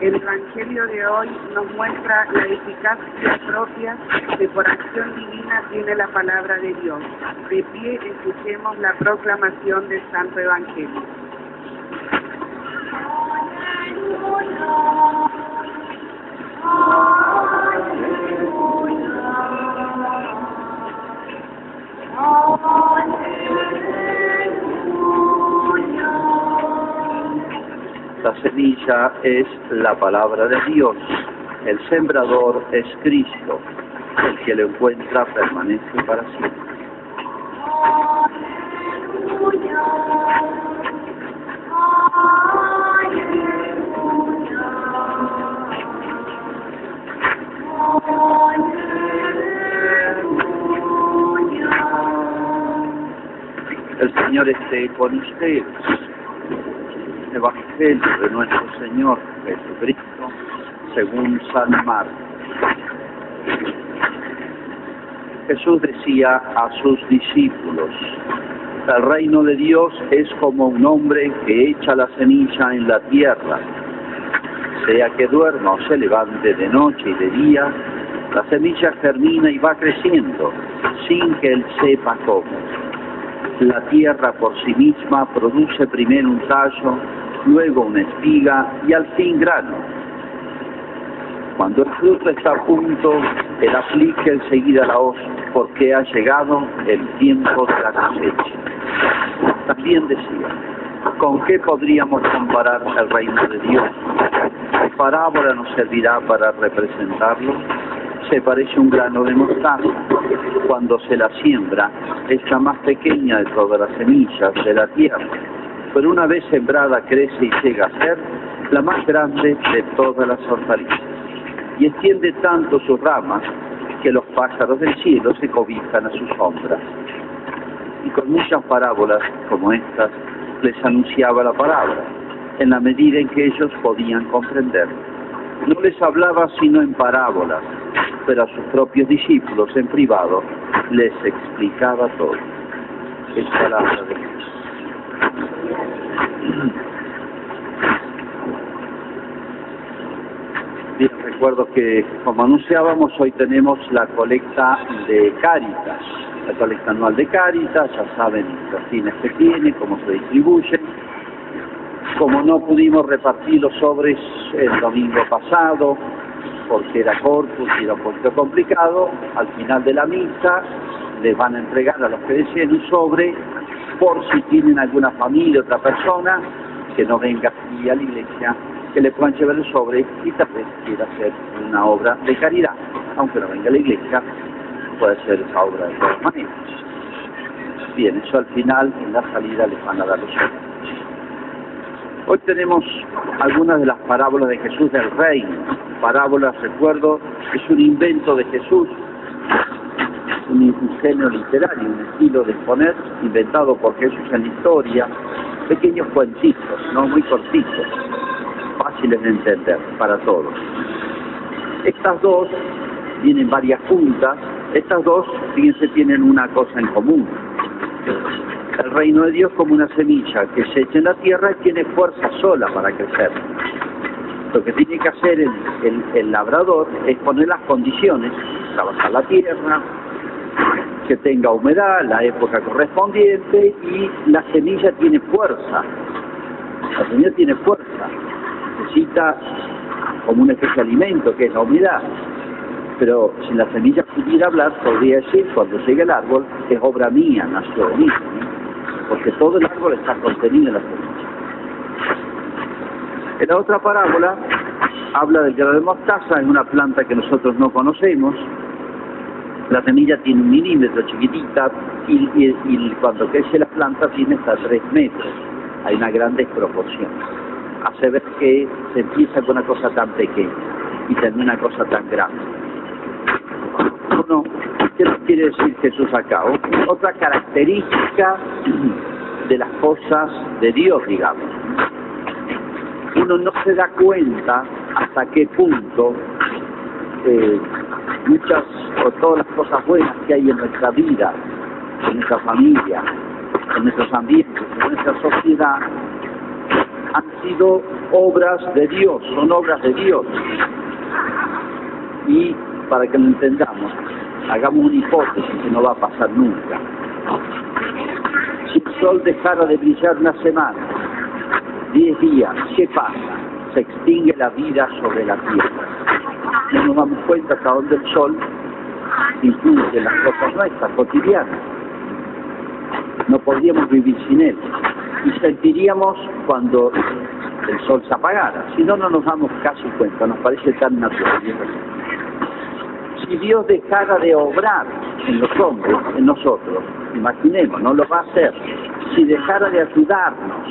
El Evangelio de hoy nos muestra la eficacia propia que por acción divina tiene la palabra de Dios. De pie escuchemos la proclamación del Santo Evangelio. La semilla es la palabra de Dios. El sembrador es Cristo. El que lo encuentra permanece para siempre. El Señor esté con ustedes. Evangelio de nuestro Señor Jesucristo según San Marcos. Jesús decía a sus discípulos, el reino de Dios es como un hombre que echa la semilla en la tierra, sea que duerma o se levante de noche y de día, la semilla germina y va creciendo sin que él sepa cómo. La tierra por sí misma produce primero un tallo, luego una espiga y al fin grano. Cuando el fruto está a punto, él aplica enseguida la hoz, porque ha llegado el tiempo de la cosecha. También decía, ¿con qué podríamos comparar el reino de Dios? ¿Qué parábola nos servirá para representarlo? Se parece un grano de mostaza. Cuando se la siembra, es la más pequeña de todas las semillas de la tierra pero una vez sembrada crece y llega a ser la más grande de todas las hortalizas. Y extiende tanto sus ramas que los pájaros del cielo se cobijan a sus sombras. Y con muchas parábolas como estas les anunciaba la palabra, en la medida en que ellos podían comprender. No les hablaba sino en parábolas, pero a sus propios discípulos en privado les explicaba todo. Es palabra de. Bien, recuerdo que como anunciábamos, hoy tenemos la colecta de Cáritas, la colecta anual de Cáritas, ya saben los fines que tiene, cómo se distribuyen. Como no pudimos repartir los sobres el domingo pasado, porque era corto y era un poquito complicado, al final de la misa les van a entregar a los que deseen un sobre por si tienen alguna familia, otra persona, que no venga aquí a la iglesia, que le puedan llevar el sobre y tal vez quiera hacer una obra de caridad, aunque no venga a la iglesia, puede hacer esa obra de todas maneras. Bien, eso al final, en la salida, les van a dar los sobres. Hoy tenemos algunas de las parábolas de Jesús del Reino. Parábolas, recuerdo, es un invento de Jesús un ingenio literario, un estilo de exponer inventado por Jesús en la historia, pequeños cuentitos, no muy cortitos, fáciles de entender para todos. Estas dos vienen varias juntas, estas dos, fíjense, tienen una cosa en común. El reino de Dios como una semilla que se echa en la tierra y tiene fuerza sola para crecer. Lo que tiene que hacer el, el, el labrador es poner las condiciones, trabajar la tierra, que tenga humedad, la época correspondiente y la semilla tiene fuerza. La semilla tiene fuerza, necesita como un especie de alimento que es la humedad. Pero si la semilla pudiera hablar, podría decir cuando llegue el árbol, es obra mía, nació de mí, porque todo el árbol está contenido en la semilla. En la otra parábola habla del grano de mostaza, es una planta que nosotros no conocemos, la semilla tiene un milímetro chiquitita y, cuando crece la planta tiene hasta tres metros. Hay una gran desproporción. Hace ver que se empieza con una cosa tan pequeña y termina una cosa tan grande. Bueno, ¿qué nos quiere decir Jesús acá? Otra característica de las cosas de Dios, digamos. Uno no se da cuenta hasta qué punto eh, muchas o todas las cosas buenas que hay en nuestra vida, en nuestra familia, en nuestros ambientes, en nuestra sociedad, han sido obras de Dios, son obras de Dios. Y para que lo entendamos, hagamos una hipótesis que no va a pasar nunca. Si el sol dejara de brillar una semana, diez días, ¿qué pasa? Se extingue la vida sobre la tierra. No nos damos cuenta hasta dónde el sol influye en las cosas nuestras, cotidianas. No podríamos vivir sin él. Y sentiríamos cuando el sol se apagara. Si no, no nos damos casi cuenta, nos parece tan natural. Si Dios dejara de obrar en los hombres, en nosotros, imaginemos, no lo va a hacer. Si dejara de ayudarnos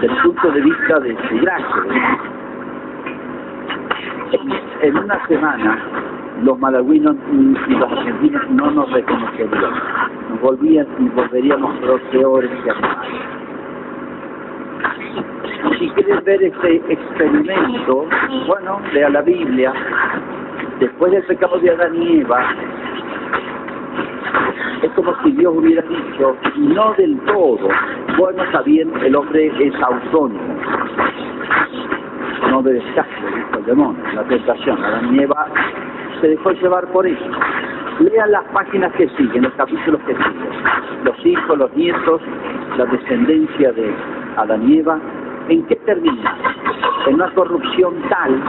desde el punto de vista de su gracia, en una semana los malagüinos y los argentinos no nos reconocerían. Nos volvían y volveríamos peores que animales. Si quieren ver este experimento, bueno, lea la Biblia. Después del pecado de Adán y Eva, es como si Dios hubiera dicho, no del todo, bueno, está bien, el hombre es autónomo, no dijo el demonio, la tentación. Adán y Eva se dejó llevar por eso. Lean las páginas que siguen, los capítulos que siguen. Los hijos, los nietos, la descendencia de Adán y Eva. ¿En qué termina? En una corrupción tal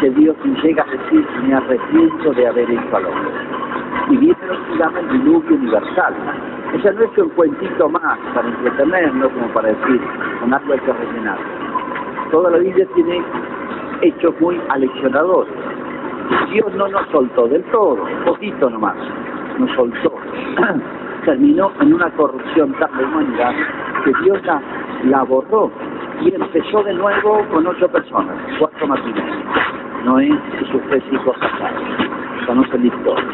que Dios llega a decir, me arrepiento de haber hecho al hombre. Y viene lo que llama el diluvio universal. O sea, no es un cuentito más para entretenernos, como para decir, con algo hay que rellenar. Toda la Biblia tiene hechos muy aleccionadores. Dios no nos soltó del todo, poquito nomás, nos soltó. Terminó en una corrupción tan de humanidad que Dios la, la borró y empezó de nuevo con ocho personas, cuatro matrimonios. Noé y sus tres hijos casados. Conocen la historia.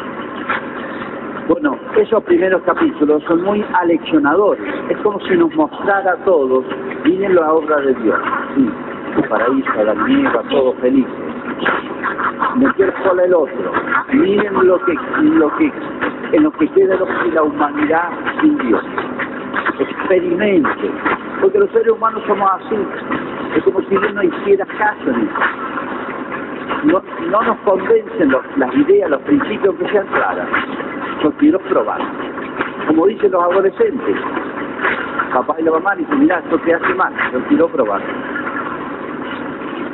Bueno, esos primeros capítulos son muy aleccionadores. Es como si nos mostrara a todos, miren la obra de Dios. Paraíso, la nieva, todos felices meter sola el otro. Miren lo que, lo que, en lo que queda la humanidad sin Dios. Experimente, porque los seres humanos somos así. Es como si Dios no hiciera caso en eso. No, no nos convencen las ideas, los principios que sean claras. Yo quiero probar. Como dicen los adolescentes, papá y la mamá dicen, mira, esto te hace mal, yo quiero probar.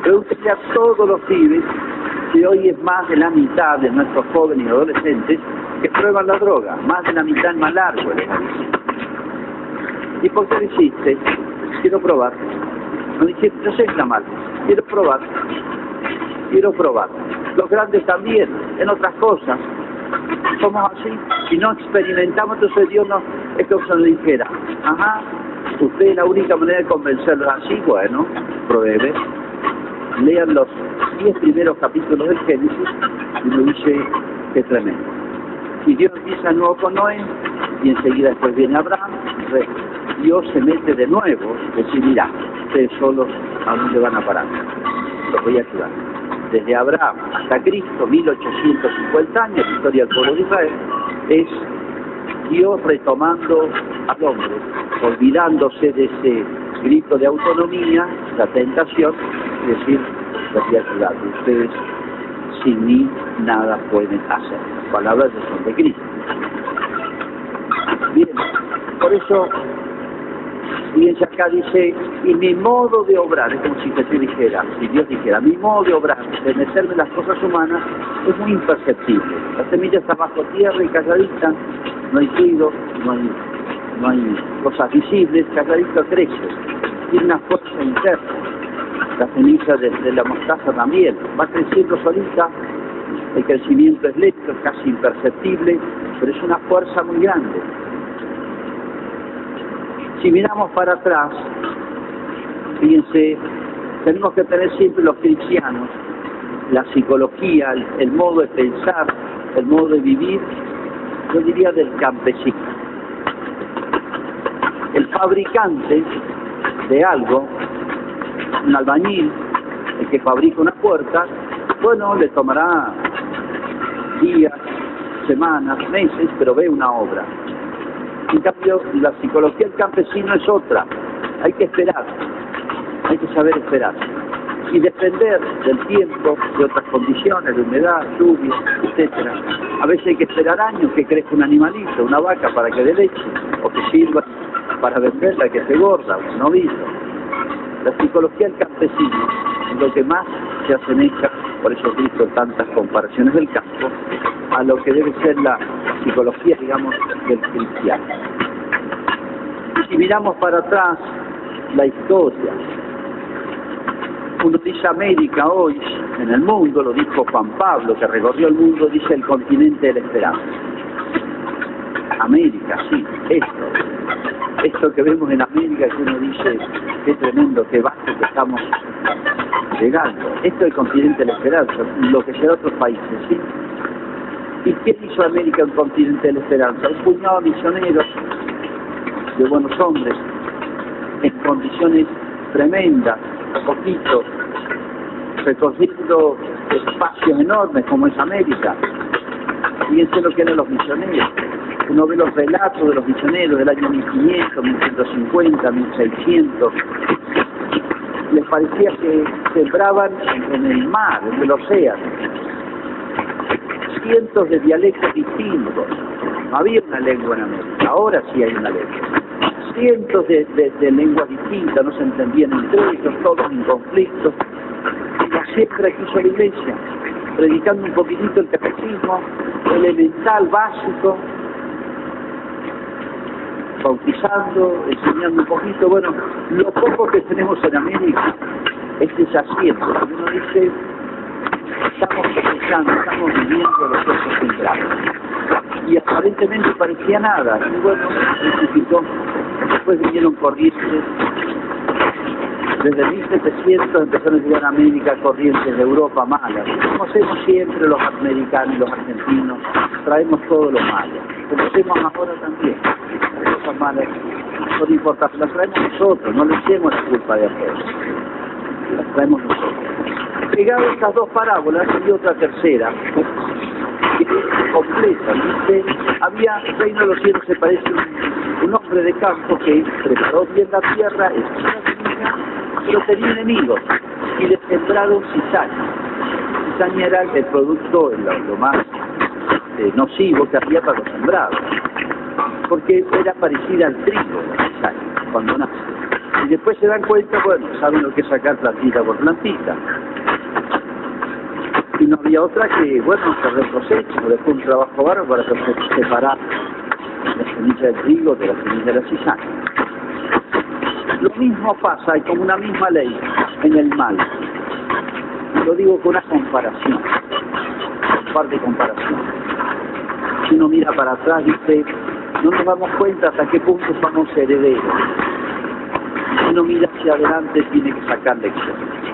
Pregúntale a todos los pibes que hoy es más de la mitad de nuestros jóvenes y adolescentes que prueban la droga, más de la mitad en más largo ¿Y por qué lo hiciste? Quiero probar. No dije, no sé mal, quiero probar. Quiero probar. Los grandes también, en otras cosas. Somos así. Si no experimentamos, entonces Dios no, es como si nos dijera, ajá, usted es la única manera de convencerlos así, bueno, pruebe lean los diez primeros capítulos del Génesis y me dice que tremendo. Y Dios empieza de nuevo con Noé y enseguida después viene Abraham. Dios se mete de nuevo, decir, mira, ustedes solos a dónde van a parar. Los voy a ayudar. Desde Abraham hasta Cristo, 1850 años, historia del pueblo de Israel, es Dios retomando al hombre, olvidándose de ese grito de autonomía, la tentación, decir, voy a ustedes sin mí nada pueden hacer. Palabras de son de Cristo. Bien, por eso, fíjense acá dice, y mi modo de obrar, es como si te dijera, si Dios dijera, mi modo de obrar, de meterme las cosas humanas, es muy imperceptible. La semilla está bajo tierra y calladita, no hay ruido, no hay, no hay cosas visibles, calladito crece, tiene una fuerza interna la ceniza de, la mostaza también. Va creciendo solita, el crecimiento es lento, es casi imperceptible, pero es una fuerza muy grande. Si miramos para atrás, fíjense, tenemos que tener siempre los cristianos, la psicología, el modo de pensar, el modo de vivir, yo diría del campesino. El fabricante de algo un albañil, el que fabrica una puerta, bueno, le tomará días, semanas, meses, pero ve una obra. En cambio, la psicología del campesino es otra, hay que esperar. hay que saber esperar y depender del tiempo, de otras condiciones, de humedad, lluvia, etcétera. A veces hay que esperar años que crezca un animalito, una vaca para que dé leche, o que sirva para venderla, que se gorda, un novillo. La psicología del campesino es lo que más se asemeja, por eso he visto tantas comparaciones del campo, a lo que debe ser la psicología, digamos, del cristiano. Si miramos para atrás la historia, uno dice América hoy, en el mundo, lo dijo Juan Pablo, que recorrió el mundo, dice el continente de la esperanza. América, sí, esto, esto que vemos en América que uno dice, qué tremendo, qué bajo que estamos llegando. Esto es el continente de la esperanza, lo que será otros países, ¿sí? ¿Y qué hizo América un continente de la esperanza? Un puñado de misioneros, de buenos hombres, en condiciones tremendas, poquito, recorriendo espacios enormes como es América. Fíjense lo que eran los misioneros. Uno ve los relatos de los misioneros del año 1500, 1150, 1600. Les parecía que sembraban en el mar, en el océano. Cientos de dialectos distintos. No había una lengua en América, ahora sí hay una lengua cientos de, lenguas distintas, no se entendían entre ellos, todos en conflicto. La siembra que hizo la iglesia, predicando un poquitito el catecismo elemental, básico, bautizando, enseñando un poquito. Bueno, lo poco que tenemos en América es deshaciendo. Uno dice, estamos escuchando, estamos viviendo los cosas centrales. Y aparentemente parecía nada. Y bueno, Después vinieron corrientes. Desde 1700 empezaron a llegar a América corrientes de Europa malas. Como hacemos siempre los americanos y los argentinos, traemos todo lo malo. Como hacemos ahora también. Cosas malas son importantes. Las traemos nosotros, no le echemos la culpa de afuera. Las traemos nosotros. Llegado estas dos parábolas y otra tercera, completa, ¿viste? Había, reino de los cielos se parece un, hombre de campo que preparó bien la tierra, pero tenía enemigos y le sembraron cizaña. Cizaña era el producto, lo, más eh, nocivo que había para los sembrados, porque era parecida al trigo cuando nace. Y después se dan cuenta, bueno, saben lo que es sacar plantita por plantita y no había otra que, bueno, se reprocecha, dejó un trabajo bárbaro para separar la semilla del trigo de la semilla de la cizaña. Lo mismo pasa, hay como una misma ley en el mal. Lo digo con una comparación, un par de comparaciones. Si uno mira para atrás, dice, no nos damos cuenta hasta qué punto somos herederos. Uno mira hacia adelante, tiene que sacar lecciones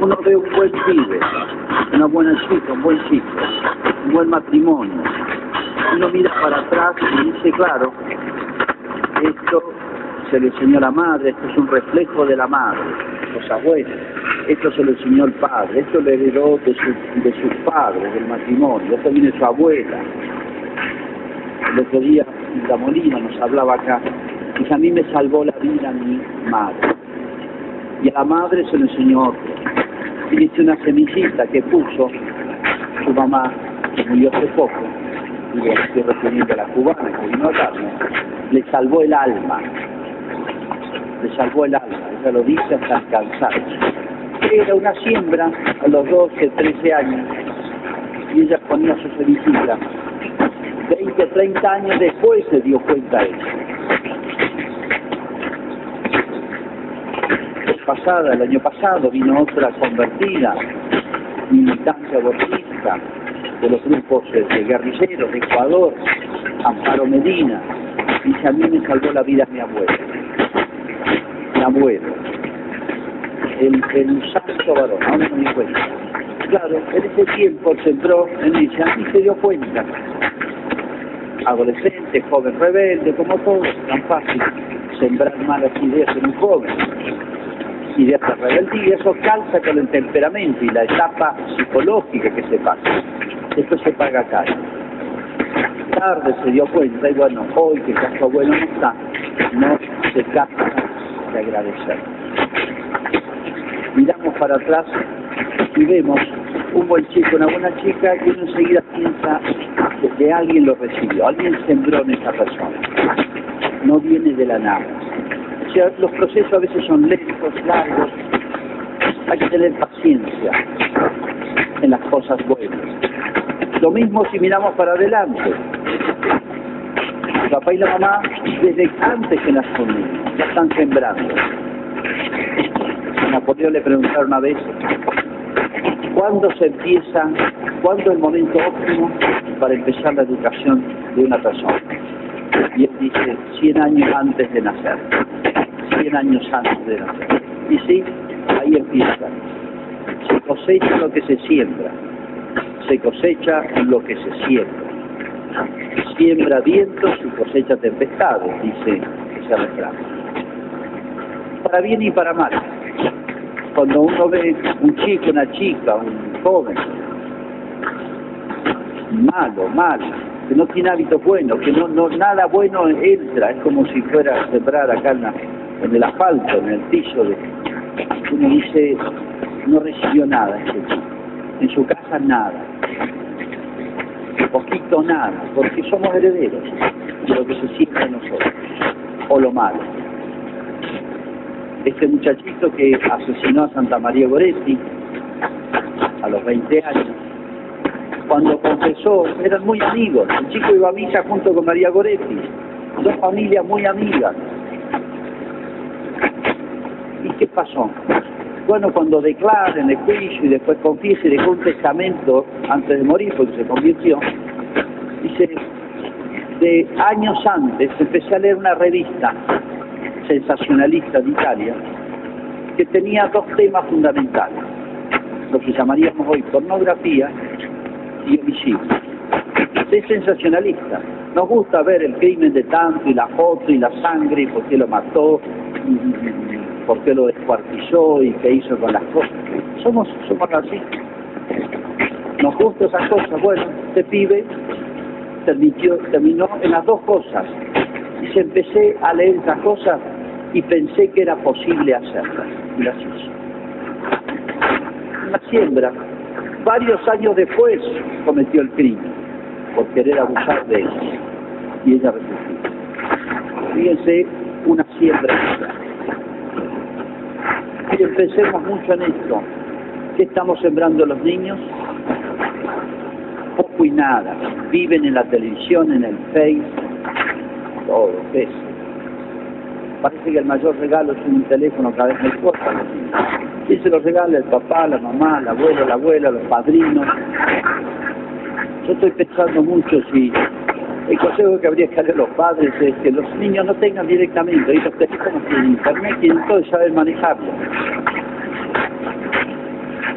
uno ve un buen pibe, una buena chica, un buen chico, un buen matrimonio. Uno mira para atrás y dice, claro, esto se le enseñó la madre, esto es un reflejo de la madre, los abuelos, esto se le enseñó al padre, esto le heredó de, su, de sus padres, del matrimonio, esto viene su abuela. El otro día la Molina nos hablaba acá, y a mí me salvó la vida mi madre, y a la madre se le enseñó otro y dice una semillita que puso su mamá, que murió hace poco, y estoy refiriendo a la cubana que vino a le salvó el alma, le salvó el alma, ella lo dice hasta alcanzar. Era una siembra a los 12, 13 años, y ella ponía su semillita. 20, 30 años después se dio cuenta de eso pasada, el año pasado, vino otra convertida, militancia abortista de los grupos de guerrilleros de Ecuador, Amparo Medina, y a mí me salvó la vida mi abuelo. Mi abuelo. El, el santo varón, ahora no me cuenta. Claro, en ese tiempo se entró en ella y se dio cuenta. Adolescente, joven rebelde, como todos, tan fácil sembrar malas ideas en un joven y de esa rebeldía, eso calza con el temperamento y la etapa psicológica que se pasa. Esto se paga caro. Tarde se dio cuenta y bueno, hoy que caso bueno no está, no se capta de agradecer. miramos para atrás y vemos un buen chico, una buena chica, y uno enseguida piensa que alguien lo recibió, alguien sembró en esa persona. No viene de la nada. O sea, los procesos a veces son lentos, largos. Hay que tener paciencia en las cosas buenas. Lo mismo si miramos para adelante. El papá y la mamá, desde antes que las ya están sembrando. A Napoleón le preguntaron una vez, ¿cuándo se empieza, cuándo es el momento óptimo para empezar la educación de una persona? Y él dice, 100 años antes de nacer. 100 años antes de nacer. Y sí, ahí empieza. Se cosecha lo que se siembra. Se cosecha lo que se siembra. Siembra vientos y cosecha tempestades, dice ese refrán. Para bien y para mal. Cuando uno ve un chico, una chica, un joven, malo, malo, que no tiene hábitos buenos, que no, no nada bueno entra, es como si fuera a sembrar acá en, en el asfalto, en el piso de uno dice no recibió nada chico, en su casa nada, poquito nada, porque somos herederos de lo que se siente en nosotros, o lo malo. Este muchachito que asesinó a Santa María Goretti a los 20 años, cuando confesó, eran muy amigos, el chico iba a misa junto con María Goretti, dos familias muy amigas. ¿Y qué pasó? Bueno, cuando declara en el juicio y después confiesa y dejó un testamento antes de morir, porque se convirtió, dice, de años antes empecé a leer una revista sensacionalista de Italia que tenía dos temas fundamentales, lo que llamaríamos hoy pornografía homicidio. Es sensacionalista. Nos gusta ver el crimen de tanto y la foto y la sangre y por qué lo mató, y por qué lo descuartizó y qué hizo con las cosas. Somos, somos así. Nos gusta esas cosas. Bueno, este pibe terminó, terminó en las dos cosas. Y se empecé a leer esas cosas y pensé que era posible hacerlas. Y las hizo. Una siembra varios años después cometió el crimen por querer abusar de ella y ella resistió. Fíjense una siembra. Y pensemos mucho en esto. ¿Qué estamos sembrando los niños? Poco y nada. Viven en la televisión, en el Face, todo eso. Parece que el mayor regalo es un teléfono cada vez más corto y se lo regala el papá, la mamá, la abuela, la abuela, los padrinos. Yo estoy pensando mucho si el consejo que habría que darle a los padres es que los niños no tengan directamente, y los teléfonos tienen internet, y saben manejarlo.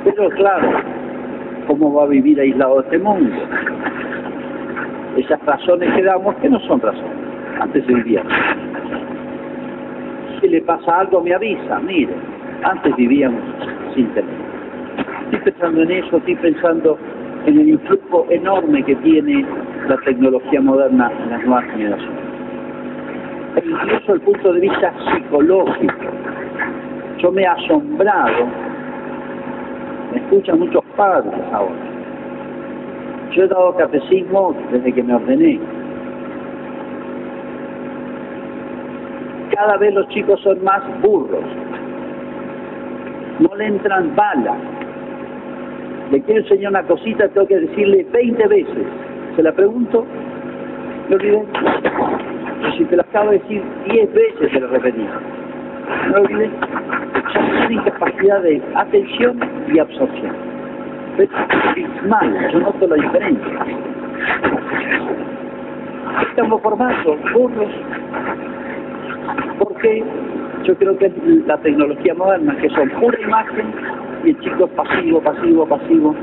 Pero claro, ¿cómo va a vivir aislado este mundo? Esas razones que damos que no son razones, antes se vivían. Si le pasa algo me avisa, mire, antes vivíamos sin tener. Estoy pensando en eso, estoy pensando en el influjo enorme que tiene la tecnología moderna en las nuevas generaciones. E incluso el punto de vista psicológico. Yo me he asombrado, me escuchan muchos padres ahora. Yo he dado catecismo desde que me ordené. Cada vez los chicos son más burros, no le entran balas. Le quiero enseñar una cosita, tengo que decirle 20 veces. Se la pregunto, me olvidé. Y si te la acabo de decir 10 veces, se la repetí. Me olvidé. Son incapacidad de atención y absorción. Es mal, yo noto la diferencia. Estamos formando burros. ¿Por qué? Yo creo que la tecnología moderna, que son pura imagen y el chico es pasivo, pasivo, pasivo,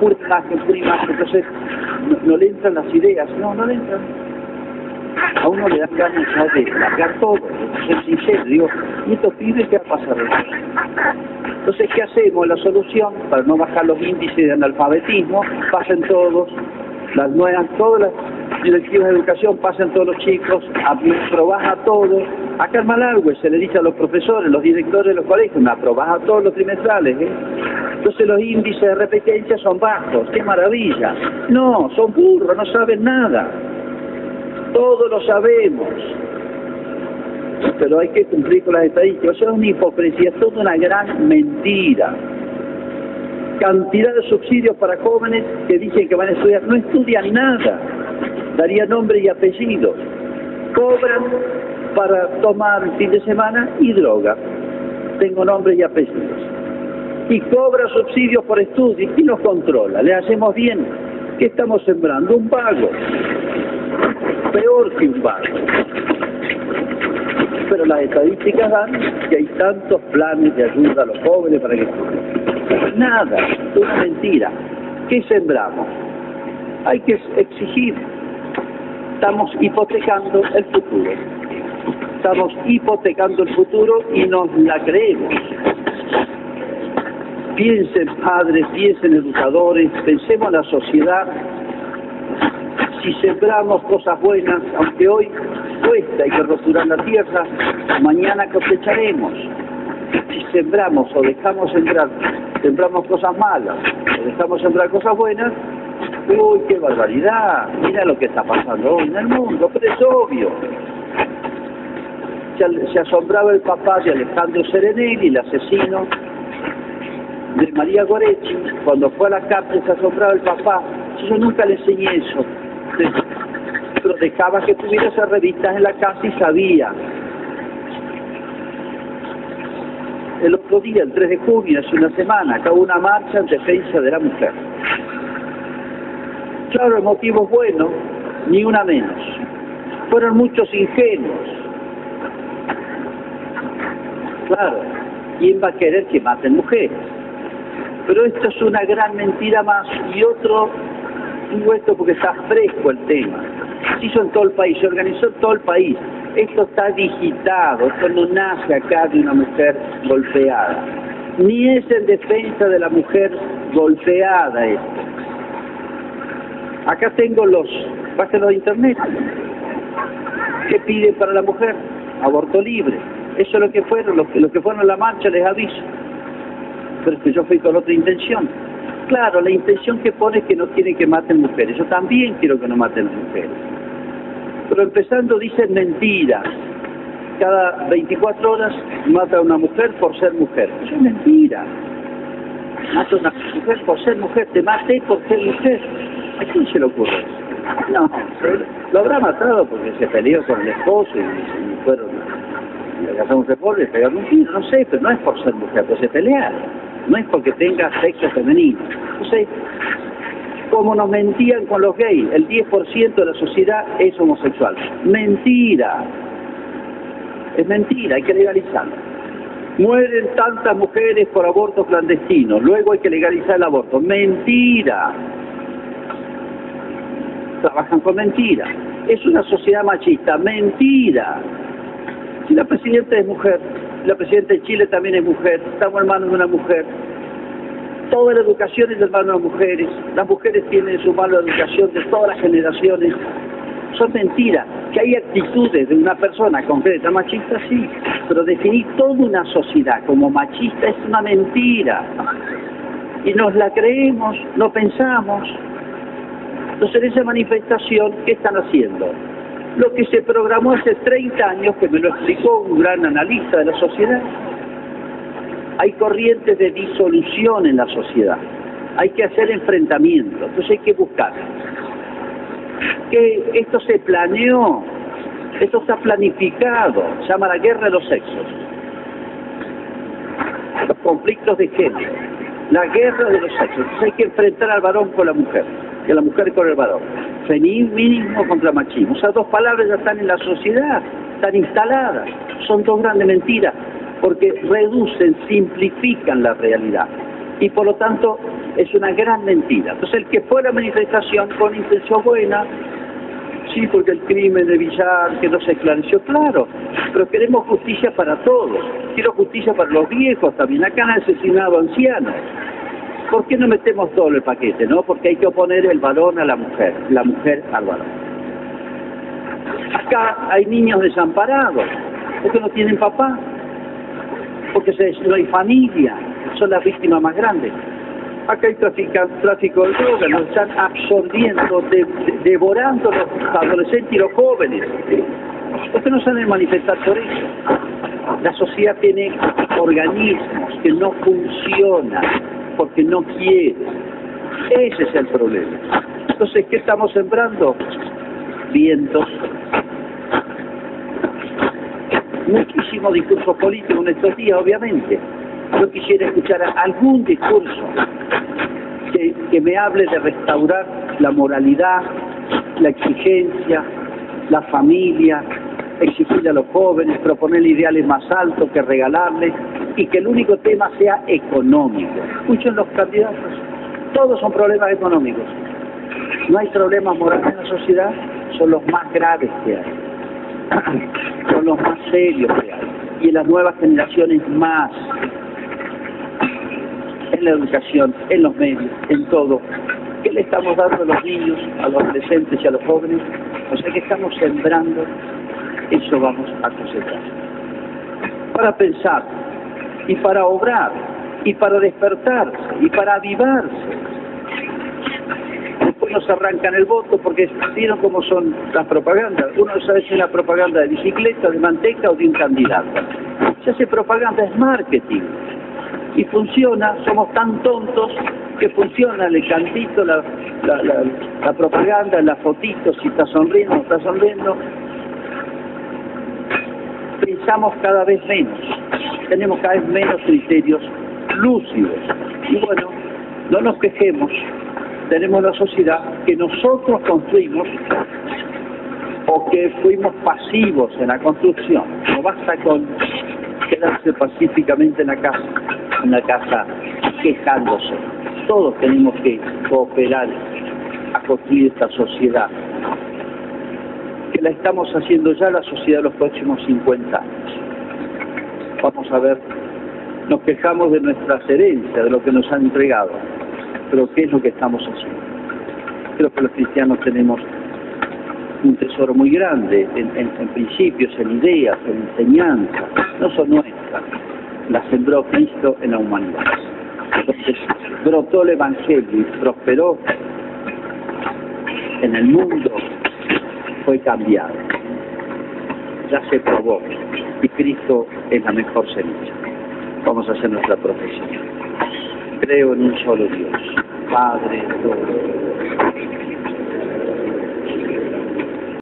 pura imagen, pura imagen, entonces no, le entran las ideas, no, no le entran. A uno le dan ganas de largar todo, de ser sincero, digo, ¿y estos pibes qué va a? Entonces, ¿qué hacemos? La solución, para no bajar los índices de analfabetismo, pasen todos, las nuevas, todas las directivas de educación, pasen todos los chicos, a probar a todos, Acá en Malargüe se le dice a los profesores, los directores de los colegios, me aprobás a todos los trimestrales, ¿eh? Entonces los índices de repetición son bajos, qué maravilla. No, son burros, no saben nada. Todos lo sabemos. Pero hay que cumplir con las estadísticas. Eso es una hipocresía, es toda una gran mentira. Cantidad de subsidios para jóvenes que dicen que van a estudiar, no estudian nada. Daría nombre y apellido. Cobran para tomar fin de semana y droga. Tengo nombre y apellidos. Y cobra subsidios por estudio y nos controla. Le hacemos bien. ¿Qué estamos sembrando? Un vago. Peor que un vago. Pero las estadísticas dan que hay tantos planes de ayuda a los jóvenes para que estudien. Nada, una mentira. ¿Qué sembramos? Hay que exigir. Estamos hipotecando el futuro estamos hipotecando el futuro y nos la creemos. Piensen padres, piensen educadores, pensemos en la sociedad. Si sembramos cosas buenas, aunque hoy cuesta, hay que roturar la tierra, mañana cosecharemos. Si sembramos o dejamos sembrar, sembramos cosas malas o dejamos sembrar cosas buenas, uy, qué barbaridad, mira lo que está pasando hoy en el mundo, pero es obvio se, asombraba el papá de Alejandro Serenelli, el asesino de María Goretti, cuando fue a la cárcel se asombraba el papá. Yo nunca le enseñé eso. Pero dejaba que tuviera esas revistas en la casa y sabía. El otro día, el 3 de junio, hace una semana, acabó una marcha en defensa de la mujer. Claro, el motivo es bueno, ni una menos. Fueron muchos ingenuos, Claro, ¿quién va a querer que maten mujeres? Pero esto es una gran mentira más y otro, digo esto porque está fresco el tema. Se hizo en todo el país, se organizó en todo el país. Esto está digitado, esto no nace acá de una mujer golpeada. Ni es en defensa de la mujer golpeada esto. Acá tengo los, páginas de internet. ¿Qué piden para la mujer? Aborto libre eso es lo que fueron, los, que fueron a la marcha les aviso. Pero es que yo fui con otra intención. Claro, la intención que pone es que no quieren que maten mujeres. Yo también quiero que no maten mujeres. Pero empezando dicen mentiras. Cada 24 horas mata a una mujer por ser mujer. Eso es mentira. Mata a una mujer por ser mujer. Te maté por ser mujer. ¿A quién se le ocurre? No, lo habrá matado porque se peleó con el esposo y, y fueron le hacemos un pegarle un tiro, no sé, pero no es por ser mujer, pues se pelear, no es porque tenga sexo femenino. Entonces, como nos mentían con los gays, el 10% de la sociedad es homosexual. Mentira. Es mentira, hay que legalizarlo. Mueren tantas mujeres por abortos clandestinos, luego hay que legalizar el aborto. Mentira. Trabajan con mentira. Es una sociedad machista. Mentira. Si la presidenta es mujer, la presidenta de Chile también es mujer, estamos en manos de una mujer. Toda la educación es de manos de mujeres. Las mujeres tienen en su mano la educación de todas las generaciones. Son mentiras. Que hay actitudes de una persona concreta machista, sí. Pero definir toda una sociedad como machista es una mentira. Y nos la creemos, no pensamos. Entonces en esa manifestación, ¿qué están haciendo? lo que se programó hace 30 años, que me lo explicó un gran analista de la sociedad. Hay corrientes de disolución en la sociedad, hay que hacer enfrentamientos, entonces hay que buscar. Que esto se planeó, esto está planificado, se llama la guerra de los sexos, los conflictos de género, la guerra de los sexos, entonces hay que enfrentar al varón con la mujer a la mujer con el varón feminismo contra machismo. Esas dos palabras ya están en la sociedad, están instaladas. Son dos grandes mentiras, porque reducen, simplifican la realidad. Y por lo tanto es una gran mentira. Entonces el que fue a la manifestación con intención buena, sí, porque el crimen de Villar que no se esclareció, claro, pero queremos justicia para todos. Quiero justicia para los viejos también. Acá han asesinado ancianos ¿Por qué no metemos todo el paquete? No, porque hay que oponer el varón a la mujer, la mujer al varón. Acá hay niños desamparados. porque no tienen papá, porque no hay familia, son las víctimas más grandes. Acá hay tráfico de drogas, nos están absorbiendo, de, de, devorando los adolescentes y los jóvenes. ¿Por qué no salen a manifestar por eso? La sociedad tiene organismos que no funcionan porque no quiere. Ese es el problema. Entonces, ¿qué estamos sembrando? Vientos. Muchísimo discurso político en estos días, obviamente. Yo quisiera escuchar algún discurso que, me hable de restaurar la moralidad, la exigencia, la familia, exigirle a los jóvenes, proponer ideales más altos que regalarles y que el único tema sea económico. Escuchen los candidatos, todos son problemas económicos. No hay problemas morales en la sociedad, son los más graves que hay, son los más serios que hay. Y en las nuevas generaciones más, en la educación, en los medios, en todo. ¿Qué le estamos dando a los niños, a los adolescentes y a los jóvenes? O sea que estamos sembrando eso vamos a cosechar. Para pensar, y para obrar, y para despertarse, y para avivarse. Después nos arrancan el voto porque vieron cómo son las propagandas. Uno sabe si es la propaganda de bicicleta, de manteca o de un candidato. Se hace propaganda, es marketing. Y funciona, somos tan tontos que funciona el cantito, la, la, la, la propaganda, la fotito, si está sonriendo no está sonriendo, pensamos cada vez menos, tenemos cada vez menos criterios lúcidos. Y bueno, no nos quejemos, tenemos una sociedad que nosotros construimos o que fuimos pasivos en la construcción. No basta con quedarse pacíficamente en la casa, en la casa quejándose. Todos tenemos que cooperar a construir esta sociedad la estamos haciendo ya la sociedad de los próximos 50 años. A ver, nos quejamos de nuestras herencias, de lo que nos han entregado, pero ¿qué es lo que estamos haciendo? Creo que los cristianos tenemos un tesoro muy grande en, en, en principios, en ideas, en enseñanzas, no son nuestras, las sembró Cristo en la humanidad. Entonces brotó el Evangelio y prosperó en el mundo fue cambiado. Ya se probó. Y Cristo es la mejor semilla. Vamos a hacer nuestra profesión. Creo en un solo Dios, Padre, Todo.